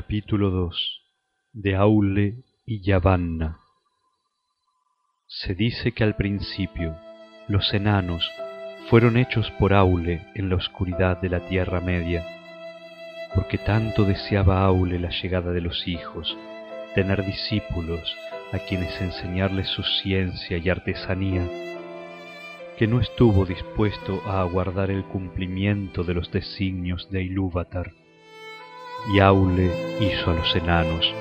Capítulo 2 de Aule y Yavanna. Se dice que al principio los enanos fueron hechos por Aule en la oscuridad de la Tierra Media, porque tanto deseaba Aule la llegada de los hijos, tener discípulos a quienes enseñarles su ciencia y artesanía, que no estuvo dispuesto a aguardar el cumplimiento de los designios de Ilúvatar y Aule hizo a los enanos,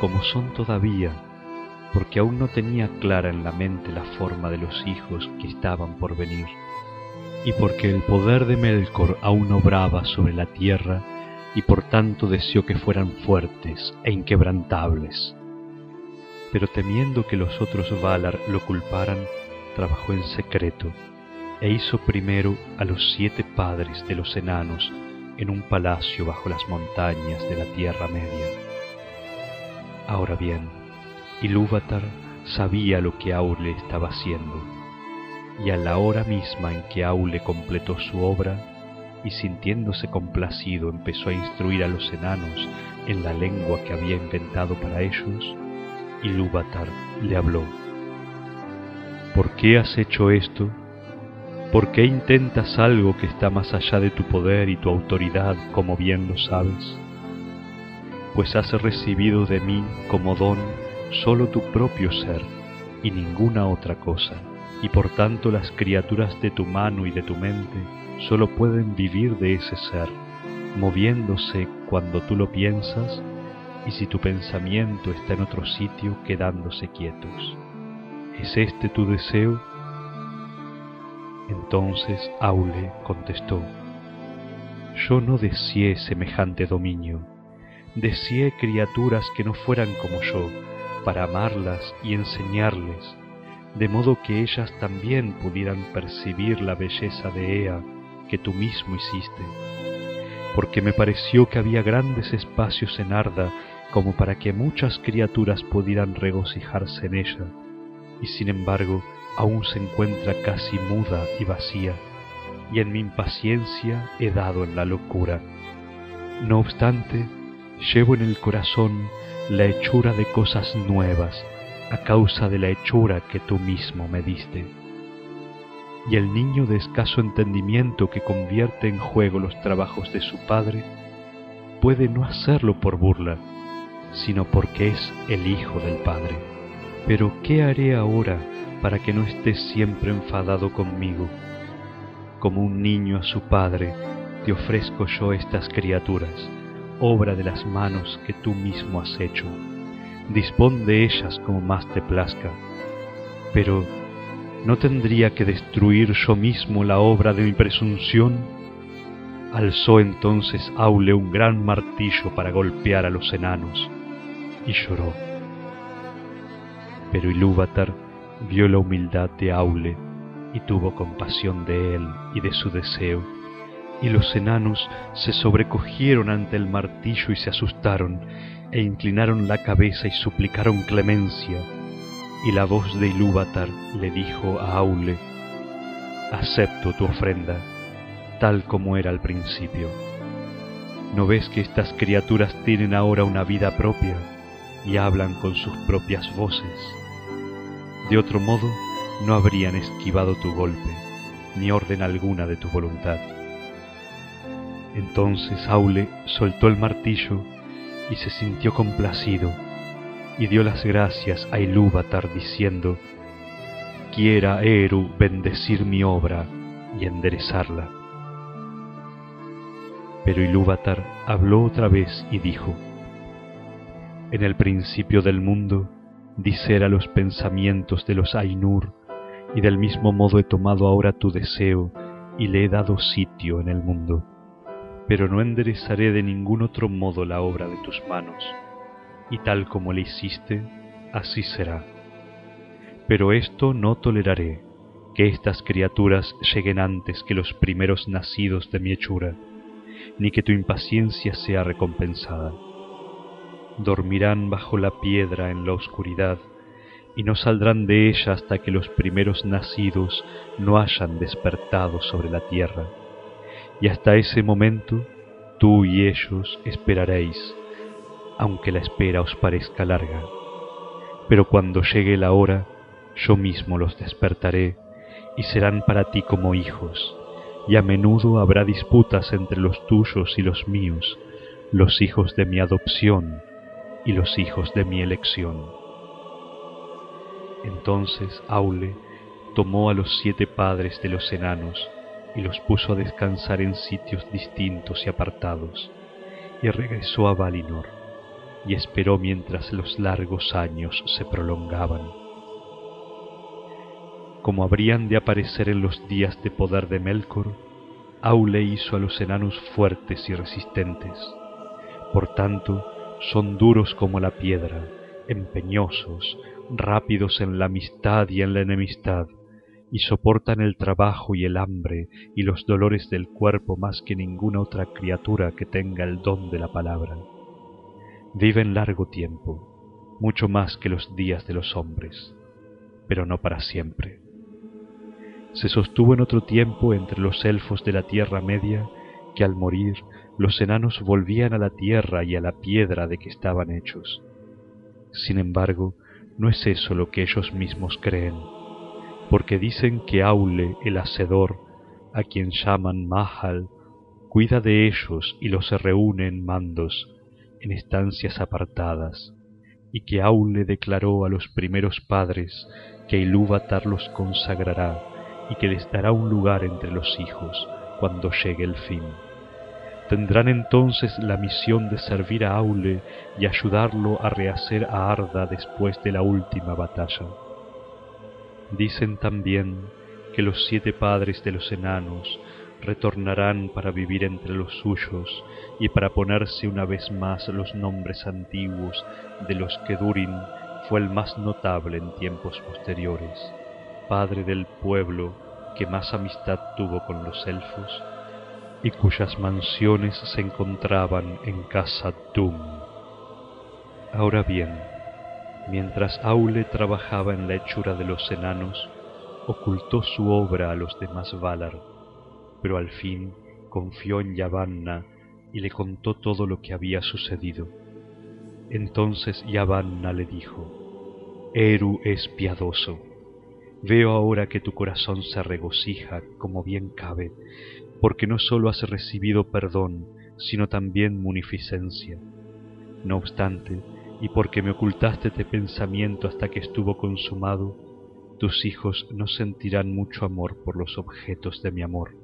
como son todavía, porque aún no tenía clara en la mente la forma de los hijos que estaban por venir, y porque el poder de Melkor aún obraba sobre la tierra, y por tanto deseó que fueran fuertes e inquebrantables. Pero temiendo que los otros Valar lo culparan, trabajó en secreto, e hizo primero a los siete padres de los enanos, en un palacio bajo las montañas de la Tierra Media. Ahora bien, Ilúvatar sabía lo que Aule estaba haciendo, y a la hora misma en que Aule completó su obra, y sintiéndose complacido empezó a instruir a los enanos en la lengua que había inventado para ellos, Ilúvatar le habló. ¿Por qué has hecho esto? ¿Por qué intentas algo que está más allá de tu poder y tu autoridad, como bien lo sabes? Pues has recibido de mí como don solo tu propio ser y ninguna otra cosa, y por tanto las criaturas de tu mano y de tu mente solo pueden vivir de ese ser, moviéndose cuando tú lo piensas y si tu pensamiento está en otro sitio quedándose quietos. ¿Es este tu deseo? Entonces Aule contestó, Yo no deseé semejante dominio, deseé criaturas que no fueran como yo, para amarlas y enseñarles, de modo que ellas también pudieran percibir la belleza de Ea que tú mismo hiciste, porque me pareció que había grandes espacios en Arda como para que muchas criaturas pudieran regocijarse en ella, y sin embargo aún se encuentra casi muda y vacía, y en mi impaciencia he dado en la locura. No obstante, llevo en el corazón la hechura de cosas nuevas a causa de la hechura que tú mismo me diste. Y el niño de escaso entendimiento que convierte en juego los trabajos de su padre, puede no hacerlo por burla, sino porque es el hijo del Padre. Pero ¿qué haré ahora para que no estés siempre enfadado conmigo. Como un niño a su padre, te ofrezco yo estas criaturas, obra de las manos que tú mismo has hecho. Dispón de ellas como más te plazca. Pero, ¿no tendría que destruir yo mismo la obra de mi presunción? Alzó entonces Aule un gran martillo para golpear a los enanos, y lloró. Pero Ilúvatar vio la humildad de Aule y tuvo compasión de él y de su deseo, y los enanos se sobrecogieron ante el martillo y se asustaron, e inclinaron la cabeza y suplicaron clemencia, y la voz de Ilúvatar le dijo a Aule, acepto tu ofrenda, tal como era al principio. ¿No ves que estas criaturas tienen ahora una vida propia y hablan con sus propias voces? De otro modo, no habrían esquivado tu golpe, ni orden alguna de tu voluntad. Entonces Aule soltó el martillo y se sintió complacido, y dio las gracias a Ilúvatar diciendo, Quiera Eru bendecir mi obra y enderezarla. Pero Ilúvatar habló otra vez y dijo, En el principio del mundo, disera los pensamientos de los Ainur, y del mismo modo he tomado ahora tu deseo y le he dado sitio en el mundo. Pero no enderezaré de ningún otro modo la obra de tus manos, y tal como le hiciste, así será. Pero esto no toleraré, que estas criaturas lleguen antes que los primeros nacidos de mi hechura, ni que tu impaciencia sea recompensada dormirán bajo la piedra en la oscuridad, y no saldrán de ella hasta que los primeros nacidos no hayan despertado sobre la tierra. Y hasta ese momento tú y ellos esperaréis, aunque la espera os parezca larga. Pero cuando llegue la hora, yo mismo los despertaré y serán para ti como hijos, y a menudo habrá disputas entre los tuyos y los míos, los hijos de mi adopción y los hijos de mi elección. Entonces Aule tomó a los siete padres de los enanos y los puso a descansar en sitios distintos y apartados, y regresó a Valinor, y esperó mientras los largos años se prolongaban. Como habrían de aparecer en los días de poder de Melkor, Aule hizo a los enanos fuertes y resistentes. Por tanto, son duros como la piedra, empeñosos, rápidos en la amistad y en la enemistad, y soportan el trabajo y el hambre y los dolores del cuerpo más que ninguna otra criatura que tenga el don de la palabra. Viven largo tiempo, mucho más que los días de los hombres, pero no para siempre. Se sostuvo en otro tiempo entre los elfos de la Tierra Media que al morir los enanos volvían a la tierra y a la piedra de que estaban hechos. Sin embargo, no es eso lo que ellos mismos creen, porque dicen que Aule, el Hacedor, a quien llaman Mahal, cuida de ellos y los reúne en mandos, en estancias apartadas, y que Aule declaró a los primeros padres que Ilúvatar los consagrará y que les dará un lugar entre los hijos cuando llegue el fin. Tendrán entonces la misión de servir a Aule y ayudarlo a rehacer a Arda después de la última batalla. Dicen también que los siete padres de los enanos retornarán para vivir entre los suyos y para ponerse una vez más los nombres antiguos de los que Durin fue el más notable en tiempos posteriores, padre del pueblo que más amistad tuvo con los elfos y cuyas mansiones se encontraban en Casa Dum. Ahora bien, mientras Aule trabajaba en la hechura de los enanos, ocultó su obra a los demás Valar, pero al fin confió en Yavanna y le contó todo lo que había sucedido. Entonces Yavanna le dijo, Eru es piadoso. Veo ahora que tu corazón se regocija como bien cabe porque no sólo has recibido perdón, sino también munificencia. No obstante, y porque me ocultaste este pensamiento hasta que estuvo consumado, tus hijos no sentirán mucho amor por los objetos de mi amor.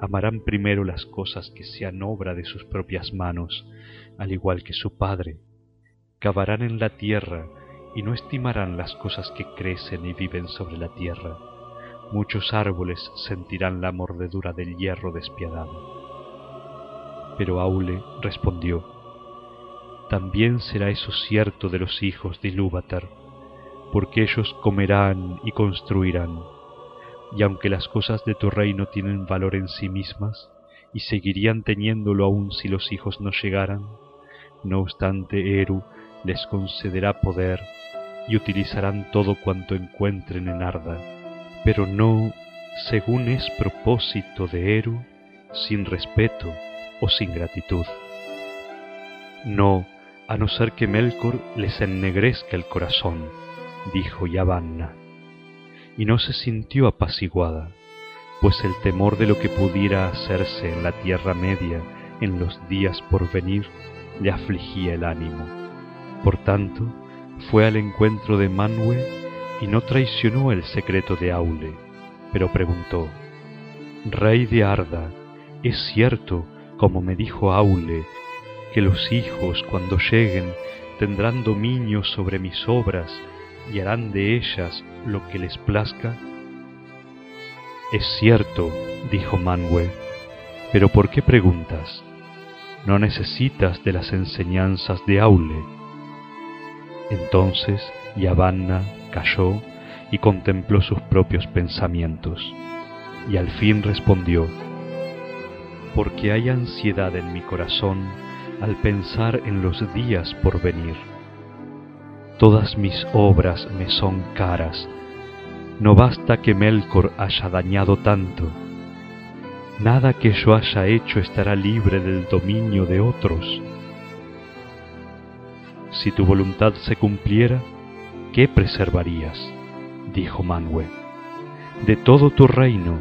Amarán primero las cosas que sean obra de sus propias manos, al igual que su padre. Cavarán en la tierra y no estimarán las cosas que crecen y viven sobre la tierra muchos árboles sentirán la mordedura del hierro despiadado. Pero Aule respondió, También será eso cierto de los hijos de Ilúvatar, porque ellos comerán y construirán, y aunque las cosas de tu reino tienen valor en sí mismas, y seguirían teniéndolo aún si los hijos no llegaran, no obstante Eru les concederá poder y utilizarán todo cuanto encuentren en Arda pero no según es propósito de Eru, sin respeto o sin gratitud. No, a no ser que Melkor les ennegrezca el corazón, dijo Yavanna, y no se sintió apaciguada, pues el temor de lo que pudiera hacerse en la Tierra Media en los días por venir le afligía el ánimo. Por tanto, fue al encuentro de Manwë y no traicionó el secreto de Aule, pero preguntó, Rey de Arda, ¿es cierto, como me dijo Aule, que los hijos cuando lleguen tendrán dominio sobre mis obras y harán de ellas lo que les plazca? Es cierto, dijo Manwë, pero ¿por qué preguntas? No necesitas de las enseñanzas de Aule. Entonces Yavanna calló y contempló sus propios pensamientos, y al fin respondió, porque hay ansiedad en mi corazón al pensar en los días por venir. Todas mis obras me son caras, no basta que Melkor haya dañado tanto, nada que yo haya hecho estará libre del dominio de otros. Si tu voluntad se cumpliera, ¿qué preservarías? dijo Manwë. De todo tu reino,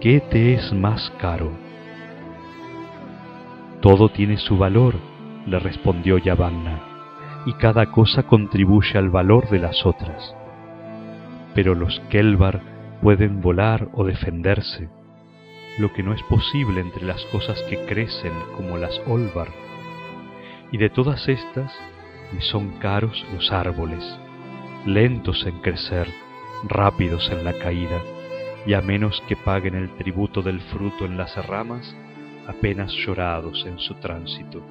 ¿qué te es más caro? Todo tiene su valor, le respondió Yavanna, y cada cosa contribuye al valor de las otras. Pero los Kelvar pueden volar o defenderse, lo que no es posible entre las cosas que crecen como las Olvar. Y de todas estas me son caros los árboles, lentos en crecer, rápidos en la caída, y a menos que paguen el tributo del fruto en las ramas, apenas llorados en su tránsito.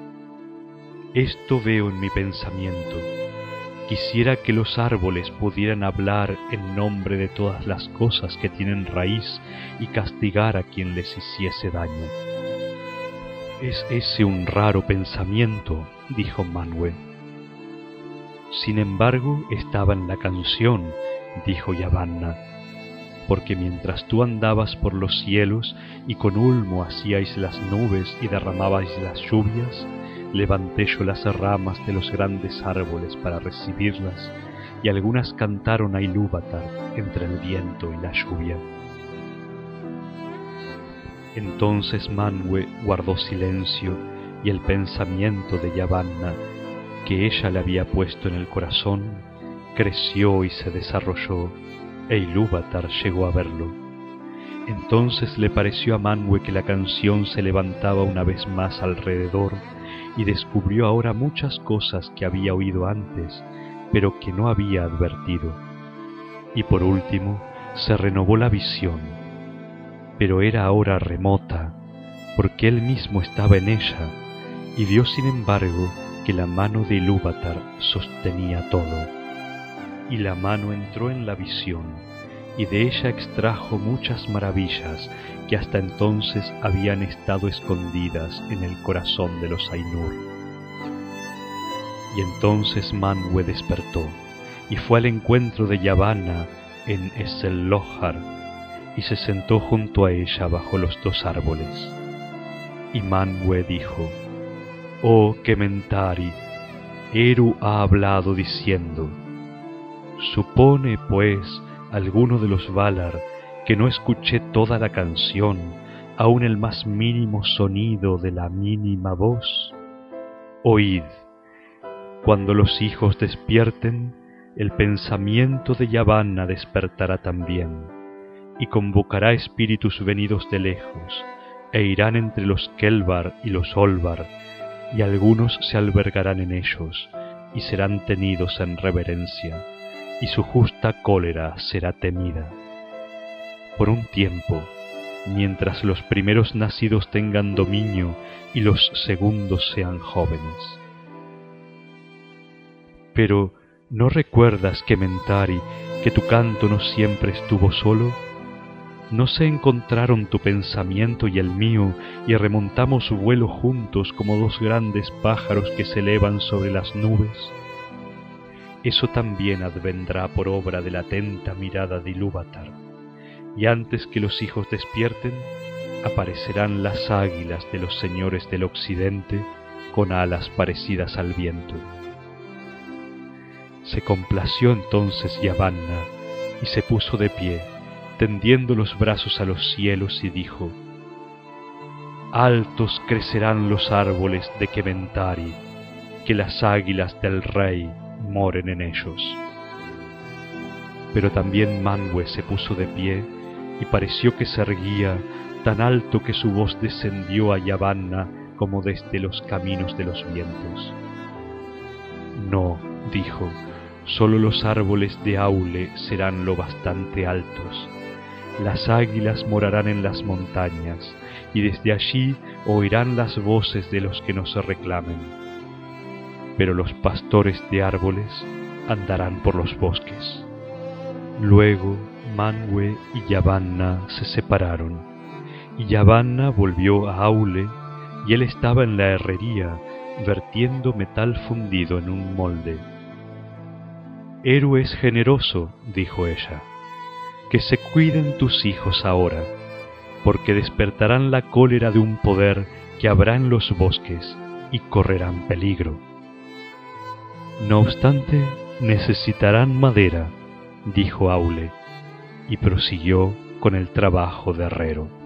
Esto veo en mi pensamiento. Quisiera que los árboles pudieran hablar en nombre de todas las cosas que tienen raíz y castigar a quien les hiciese daño. Es ese un raro pensamiento, dijo Manuel. Sin embargo, estaba en la canción, dijo Yavanna porque mientras tú andabas por los cielos y con ulmo hacíais las nubes y derramabais las lluvias, levanté yo las ramas de los grandes árboles para recibirlas, y algunas cantaron a Ilúvatar entre el viento y la lluvia. Entonces Manwë guardó silencio y el pensamiento de Yavanna, que ella le había puesto en el corazón, creció y se desarrolló e Ilúvatar llegó a verlo. Entonces le pareció a Manwë que la canción se levantaba una vez más alrededor y descubrió ahora muchas cosas que había oído antes, pero que no había advertido. Y por último se renovó la visión, pero era ahora remota, porque él mismo estaba en ella, y vio sin embargo que la mano de Ilúvatar sostenía todo y la mano entró en la visión, y de ella extrajo muchas maravillas que hasta entonces habían estado escondidas en el corazón de los Ainur. Y entonces Manwë despertó, y fue al encuentro de Yavanna en Esselohar, y se sentó junto a ella bajo los dos árboles. Y Manwë dijo, Oh Kementari, Eru ha hablado diciendo, Supone, pues, alguno de los Valar que no escuché toda la canción, aun el más mínimo sonido de la mínima voz. Oíd, cuando los hijos despierten, el pensamiento de Yavanna despertará también, y convocará espíritus venidos de lejos, e irán entre los Kelvar y los Olvar, y algunos se albergarán en ellos, y serán tenidos en reverencia y su justa cólera será temida. Por un tiempo, mientras los primeros nacidos tengan dominio y los segundos sean jóvenes. Pero, ¿no recuerdas que Mentari, que tu canto no siempre estuvo solo? ¿No se encontraron tu pensamiento y el mío y remontamos vuelo juntos como dos grandes pájaros que se elevan sobre las nubes? eso también advendrá por obra de la atenta mirada de Ilúvatar, y antes que los hijos despierten, aparecerán las águilas de los señores del occidente con alas parecidas al viento. Se complació entonces Yavanna y se puso de pie, tendiendo los brazos a los cielos y dijo, Altos crecerán los árboles de Kementari, que las águilas del rey moren en ellos. Pero también Manwë se puso de pie y pareció que se erguía tan alto que su voz descendió a Yavanna como desde los caminos de los vientos. No, dijo, sólo los árboles de Aule serán lo bastante altos. Las águilas morarán en las montañas, y desde allí oirán las voces de los que nos reclamen pero los pastores de árboles andarán por los bosques. Luego Manwë y Yavanna se separaron, y Yavanna volvió a Aule, y él estaba en la herrería vertiendo metal fundido en un molde. Héroe generoso, dijo ella, que se cuiden tus hijos ahora, porque despertarán la cólera de un poder que habrá en los bosques y correrán peligro. No obstante, necesitarán madera, dijo Aule, y prosiguió con el trabajo de herrero.